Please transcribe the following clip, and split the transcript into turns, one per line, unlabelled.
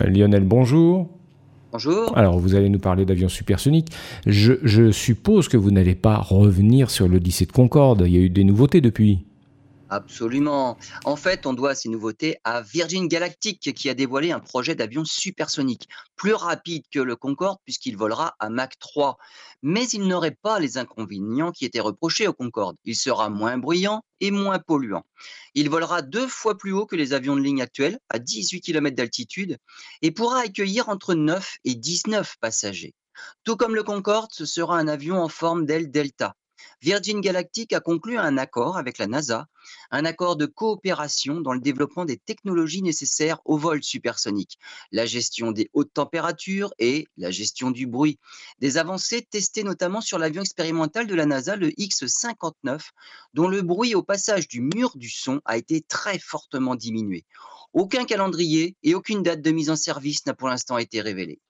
Lionel, bonjour.
Bonjour.
Alors, vous allez nous parler d'avions supersoniques. Je, je suppose que vous n'allez pas revenir sur l'Odyssée de Concorde. Il y a eu des nouveautés depuis.
Absolument. En fait, on doit ces nouveautés à Virgin Galactic qui a dévoilé un projet d'avion supersonique, plus rapide que le Concorde puisqu'il volera à Mach 3. Mais il n'aurait pas les inconvénients qui étaient reprochés au Concorde. Il sera moins bruyant et moins polluant. Il volera deux fois plus haut que les avions de ligne actuels, à 18 km d'altitude, et pourra accueillir entre 9 et 19 passagers. Tout comme le Concorde, ce sera un avion en forme d'aile delta, Virgin Galactic a conclu un accord avec la NASA, un accord de coopération dans le développement des technologies nécessaires au vol supersonique, la gestion des hautes températures et la gestion du bruit. Des avancées testées notamment sur l'avion expérimental de la NASA, le X-59, dont le bruit au passage du mur du son a été très fortement diminué. Aucun calendrier et aucune date de mise en service n'a pour l'instant été révélé.